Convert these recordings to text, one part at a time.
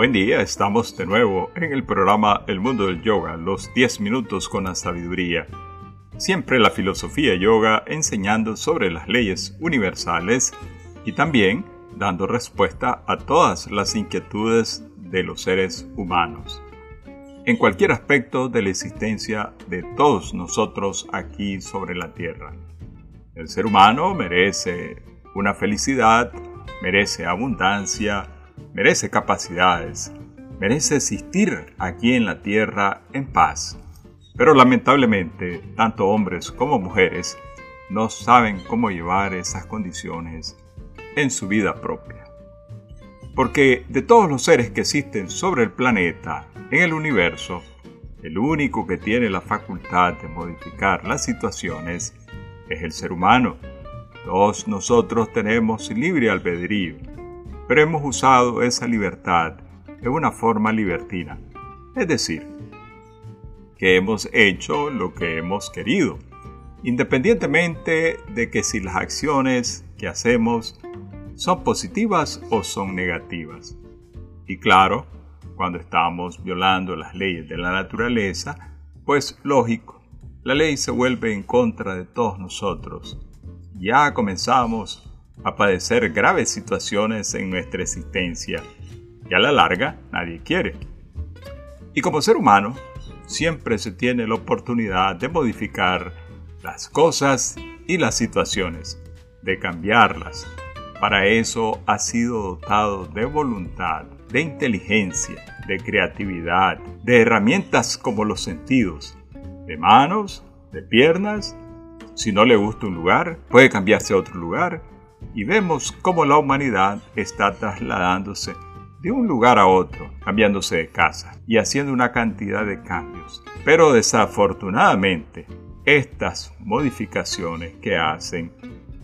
Buen día, estamos de nuevo en el programa El Mundo del Yoga, los 10 minutos con la sabiduría. Siempre la filosofía yoga enseñando sobre las leyes universales y también dando respuesta a todas las inquietudes de los seres humanos. En cualquier aspecto de la existencia de todos nosotros aquí sobre la Tierra. El ser humano merece una felicidad, merece abundancia, merece capacidades, merece existir aquí en la tierra en paz. Pero lamentablemente, tanto hombres como mujeres no saben cómo llevar esas condiciones en su vida propia. Porque de todos los seres que existen sobre el planeta, en el universo, el único que tiene la facultad de modificar las situaciones es el ser humano. Todos nosotros tenemos libre albedrío pero hemos usado esa libertad de una forma libertina. Es decir, que hemos hecho lo que hemos querido, independientemente de que si las acciones que hacemos son positivas o son negativas. Y claro, cuando estamos violando las leyes de la naturaleza, pues lógico, la ley se vuelve en contra de todos nosotros. Ya comenzamos a padecer graves situaciones en nuestra existencia y a la larga nadie quiere. Y como ser humano, siempre se tiene la oportunidad de modificar las cosas y las situaciones, de cambiarlas. Para eso ha sido dotado de voluntad, de inteligencia, de creatividad, de herramientas como los sentidos, de manos, de piernas. Si no le gusta un lugar, puede cambiarse a otro lugar y vemos cómo la humanidad está trasladándose de un lugar a otro, cambiándose de casa y haciendo una cantidad de cambios. Pero desafortunadamente, estas modificaciones que hacen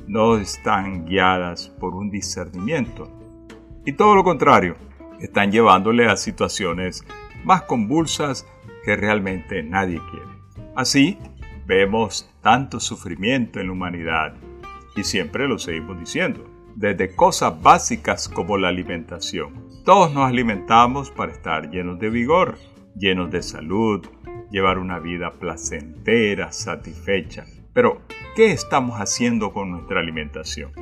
no están guiadas por un discernimiento. Y todo lo contrario, están llevándole a situaciones más convulsas que realmente nadie quiere. Así, vemos tanto sufrimiento en la humanidad y siempre lo seguimos diciendo, desde cosas básicas como la alimentación. Todos nos alimentamos para estar llenos de vigor, llenos de salud, llevar una vida placentera, satisfecha. Pero, ¿qué estamos haciendo con nuestra alimentación?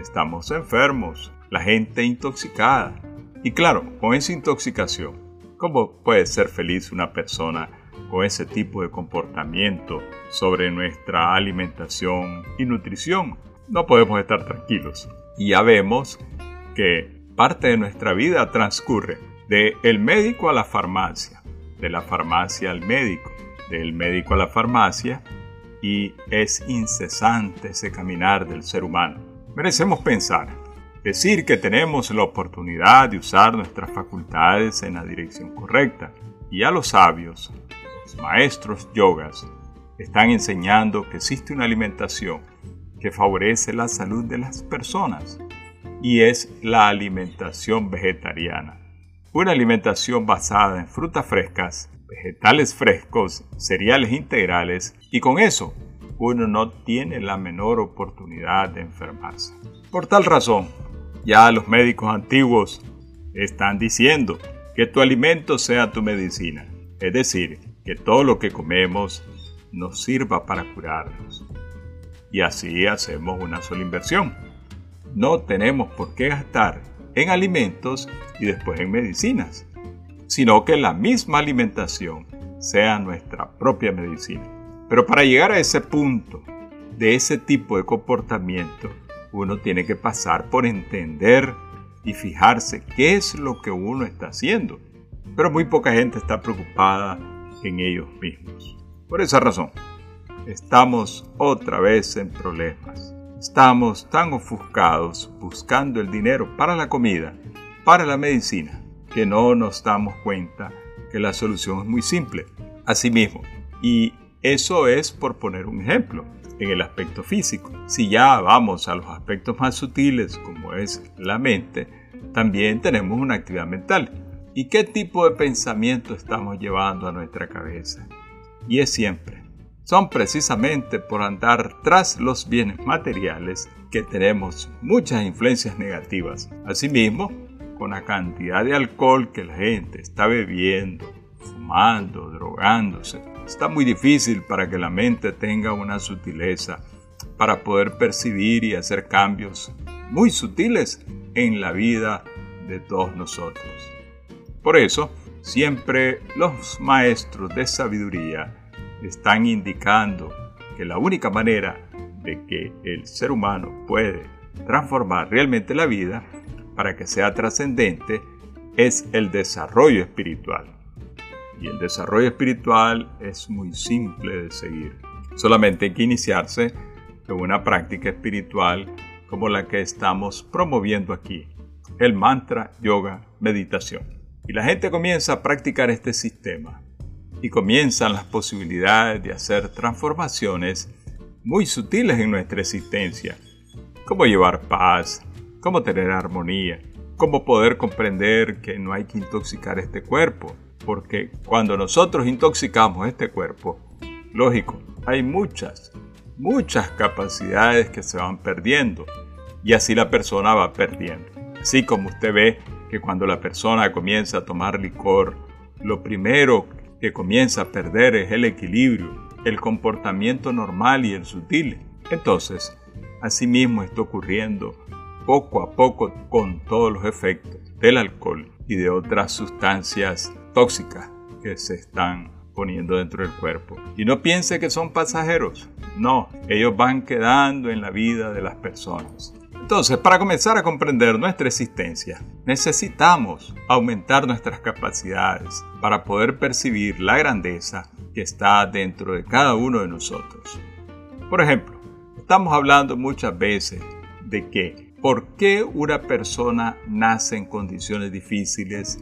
Estamos enfermos, la gente intoxicada. Y claro, con esa intoxicación, ¿cómo puede ser feliz una persona con ese tipo de comportamiento sobre nuestra alimentación y nutrición, no podemos estar tranquilos. Y ya vemos que parte de nuestra vida transcurre de el médico a la farmacia, de la farmacia al médico, del médico a la farmacia, y es incesante ese caminar del ser humano. Merecemos pensar, decir que tenemos la oportunidad de usar nuestras facultades en la dirección correcta, y a los sabios maestros yogas están enseñando que existe una alimentación que favorece la salud de las personas y es la alimentación vegetariana. Una alimentación basada en frutas frescas, vegetales frescos, cereales integrales y con eso uno no tiene la menor oportunidad de enfermarse. Por tal razón, ya los médicos antiguos están diciendo que tu alimento sea tu medicina, es decir, que todo lo que comemos nos sirva para curarnos. Y así hacemos una sola inversión. No tenemos por qué gastar en alimentos y después en medicinas, sino que la misma alimentación sea nuestra propia medicina. Pero para llegar a ese punto de ese tipo de comportamiento, uno tiene que pasar por entender y fijarse qué es lo que uno está haciendo. Pero muy poca gente está preocupada en ellos mismos. Por esa razón, estamos otra vez en problemas. Estamos tan ofuscados buscando el dinero para la comida, para la medicina, que no nos damos cuenta que la solución es muy simple. Asimismo, y eso es por poner un ejemplo en el aspecto físico. Si ya vamos a los aspectos más sutiles como es la mente, también tenemos una actividad mental y qué tipo de pensamiento estamos llevando a nuestra cabeza. Y es siempre. Son precisamente por andar tras los bienes materiales que tenemos muchas influencias negativas. Asimismo, con la cantidad de alcohol que la gente está bebiendo, fumando, drogándose, está muy difícil para que la mente tenga una sutileza para poder percibir y hacer cambios muy sutiles en la vida de todos nosotros. Por eso, siempre los maestros de sabiduría están indicando que la única manera de que el ser humano puede transformar realmente la vida para que sea trascendente es el desarrollo espiritual. Y el desarrollo espiritual es muy simple de seguir. Solamente hay que iniciarse con una práctica espiritual como la que estamos promoviendo aquí, el mantra, yoga, meditación. Y la gente comienza a practicar este sistema y comienzan las posibilidades de hacer transformaciones muy sutiles en nuestra existencia, como llevar paz, cómo tener armonía, cómo poder comprender que no hay que intoxicar este cuerpo, porque cuando nosotros intoxicamos este cuerpo, lógico, hay muchas, muchas capacidades que se van perdiendo y así la persona va perdiendo. Así como usted ve que cuando la persona comienza a tomar licor, lo primero que comienza a perder es el equilibrio, el comportamiento normal y el sutil. Entonces, asimismo está ocurriendo poco a poco con todos los efectos del alcohol y de otras sustancias tóxicas que se están poniendo dentro del cuerpo. Y no piense que son pasajeros, no, ellos van quedando en la vida de las personas. Entonces, para comenzar a comprender nuestra existencia, necesitamos aumentar nuestras capacidades para poder percibir la grandeza que está dentro de cada uno de nosotros. Por ejemplo, estamos hablando muchas veces de que ¿Por qué una persona nace en condiciones difíciles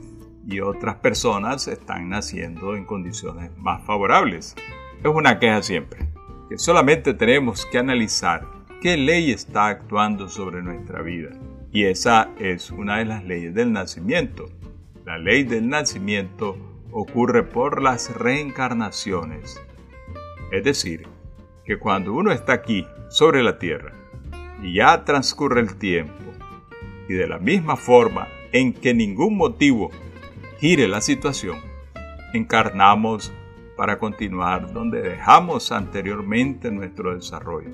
y otras personas están naciendo en condiciones más favorables? Es una queja siempre, que solamente tenemos que analizar qué ley está actuando sobre nuestra vida. Y esa es una de las leyes del nacimiento. La ley del nacimiento ocurre por las reencarnaciones. Es decir, que cuando uno está aquí, sobre la tierra, y ya transcurre el tiempo, y de la misma forma en que ningún motivo gire la situación, encarnamos para continuar donde dejamos anteriormente nuestro desarrollo.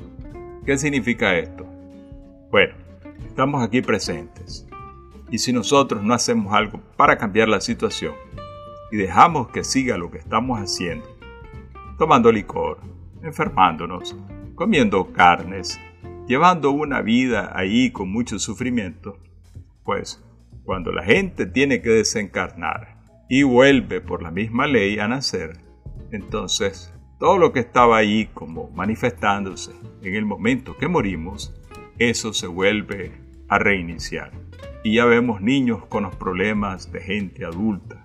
¿Qué significa esto? Bueno, estamos aquí presentes. Y si nosotros no hacemos algo para cambiar la situación y dejamos que siga lo que estamos haciendo, tomando licor, enfermándonos, comiendo carnes, llevando una vida ahí con mucho sufrimiento, pues cuando la gente tiene que desencarnar y vuelve por la misma ley a nacer, entonces todo lo que estaba ahí como manifestándose en el momento que morimos, eso se vuelve a reiniciar. Y ya vemos niños con los problemas de gente adulta.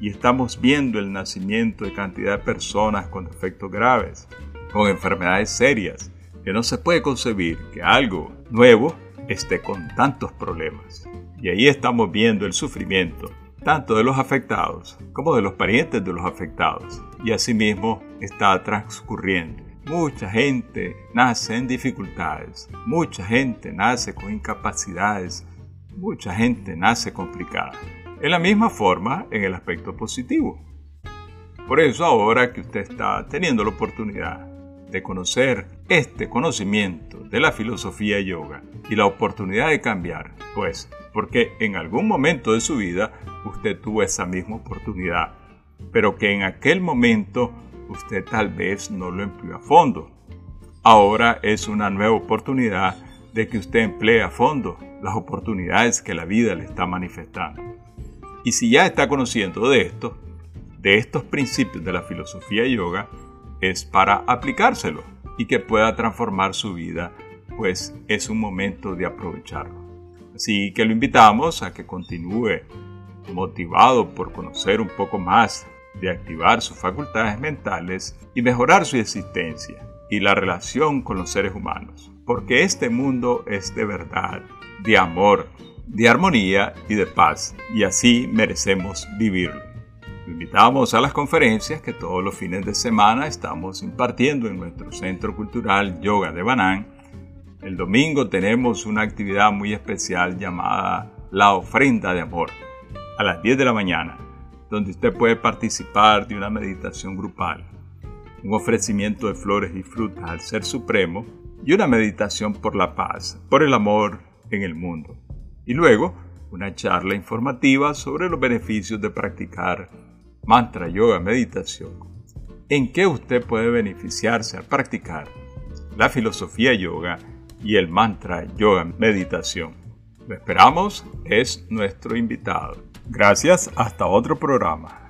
Y estamos viendo el nacimiento de cantidad de personas con defectos graves, con enfermedades serias, que no se puede concebir que algo nuevo esté con tantos problemas. Y ahí estamos viendo el sufrimiento, tanto de los afectados como de los parientes de los afectados. Y asimismo está transcurriendo. Mucha gente nace en dificultades, mucha gente nace con incapacidades, mucha gente nace complicada. En la misma forma en el aspecto positivo. Por eso ahora que usted está teniendo la oportunidad de conocer este conocimiento de la filosofía yoga y la oportunidad de cambiar, pues, porque en algún momento de su vida usted tuvo esa misma oportunidad, pero que en aquel momento usted tal vez no lo empleó a fondo. Ahora es una nueva oportunidad de que usted emplee a fondo las oportunidades que la vida le está manifestando. Y si ya está conociendo de esto, de estos principios de la filosofía yoga, es para aplicárselo y que pueda transformar su vida, pues es un momento de aprovecharlo. Así que lo invitamos a que continúe motivado por conocer un poco más, de activar sus facultades mentales y mejorar su existencia y la relación con los seres humanos, porque este mundo es de verdad, de amor, de armonía y de paz, y así merecemos vivirlo. Lo invitamos a las conferencias que todos los fines de semana estamos impartiendo en nuestro Centro Cultural Yoga de Banán. El domingo tenemos una actividad muy especial llamada La ofrenda de amor a las 10 de la mañana, donde usted puede participar de una meditación grupal, un ofrecimiento de flores y frutas al Ser Supremo y una meditación por la paz, por el amor en el mundo. Y luego, una charla informativa sobre los beneficios de practicar mantra, yoga, meditación en qué usted puede beneficiarse al practicar la filosofía yoga y el mantra yoga meditación. Lo esperamos, es nuestro invitado. Gracias, hasta otro programa.